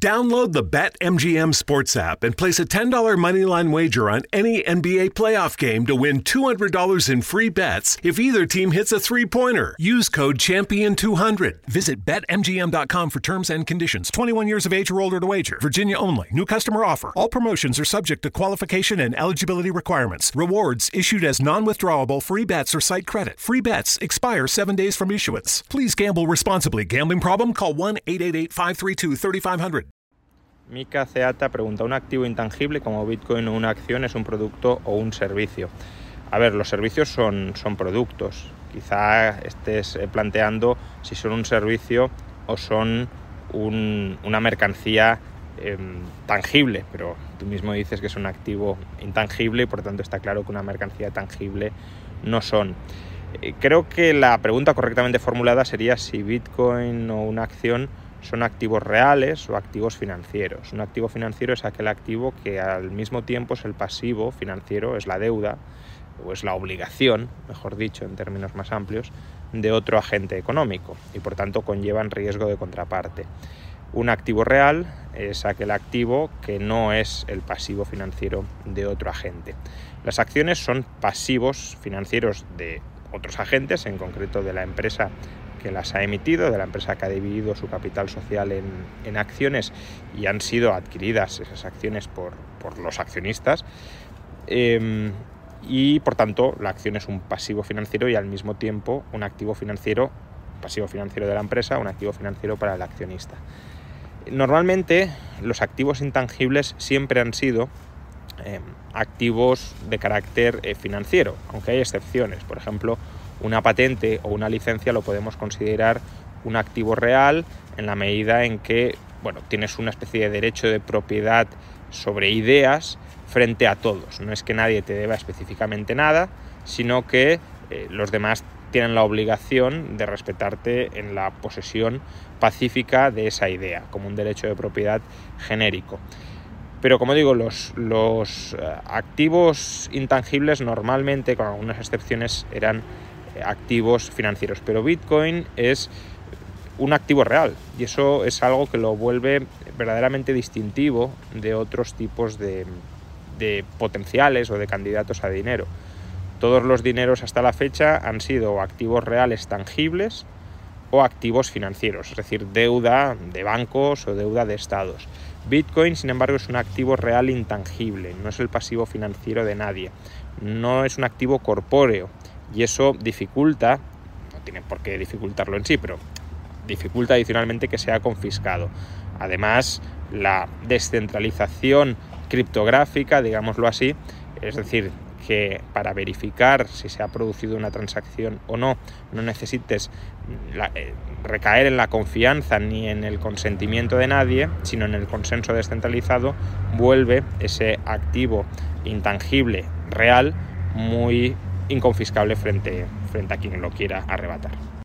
Download the BetMGM Sports app and place a $10 moneyline wager on any NBA playoff game to win $200 in free bets if either team hits a three pointer. Use code Champion200. Visit BetMGM.com for terms and conditions. 21 years of age or older to wager. Virginia only. New customer offer. All promotions are subject to qualification and eligibility requirements. Rewards issued as non withdrawable free bets or site credit. Free bets expire seven days from issuance. Please gamble responsibly. Gambling problem? Call 1 888 532 3500. Mika Ceata pregunta, ¿un activo intangible como Bitcoin o una acción es un producto o un servicio? A ver, los servicios son, son productos. Quizá estés eh, planteando si son un servicio o son una mercancía em, tangible, pero tú mismo dices que es un activo intangible y por tanto está claro que una mercancía tangible no son. Eh, creo que la pregunta correctamente formulada sería si Bitcoin o una acción son activos reales o activos financieros. Un activo financiero es aquel activo que al mismo tiempo es el pasivo financiero, es la deuda o es la obligación, mejor dicho, en términos más amplios, de otro agente económico y por tanto conllevan riesgo de contraparte. Un activo real es aquel activo que no es el pasivo financiero de otro agente. Las acciones son pasivos financieros de otros agentes, en concreto de la empresa que las ha emitido, de la empresa que ha dividido su capital social en, acciones y han sido adquiridas esas acciones por, los accionistas. Em, y por tanto la acción es un pasivo financiero y al mismo tiempo un activo financiero, pasivo financiero de la empresa, un activo financiero para el accionista. Normalmente los activos intangibles siempre han sido em, activos de carácter eh, financiero, aunque hay excepciones. Por ejemplo, una patente o una licencia lo podemos considerar un activo real en la medida en que bueno, tienes una especie de derecho de propiedad sobre ideas frente a todos. No es que nadie te deba específicamente nada, sino que eh, los demás tienen la obligación de respetarte en la posesión pacífica de esa idea, como un derecho de propiedad genérico. Pero como digo, los, los eh, activos intangibles normalmente, con algunas excepciones, eran activos financieros, pero Bitcoin es un activo real y eso es algo que lo vuelve verdaderamente distintivo de otros tipos de, potenciales o de candidatos a dinero. Todos los dineros hasta la fecha han sido activos reales tangibles o activos financieros, es decir, deuda de bancos o deuda de estados. Bitcoin, sin embargo, es un activo real intangible, no es el pasivo financiero de nadie, no es un activo corpóreo, y eso dificulta, no tiene por qué dificultarlo en sí, pero dificulta adicionalmente que sea confiscado. Además, la descentralización criptográfica, digámoslo así, es decir, que para verificar si se ha producido una transacción o no, no necesites eh, recaer en la confianza ni en el consentimiento de nadie, sino en el consenso descentralizado, vuelve ese activo intangible real muy inconfiscable frente, frente a quien lo quiera arrebatar.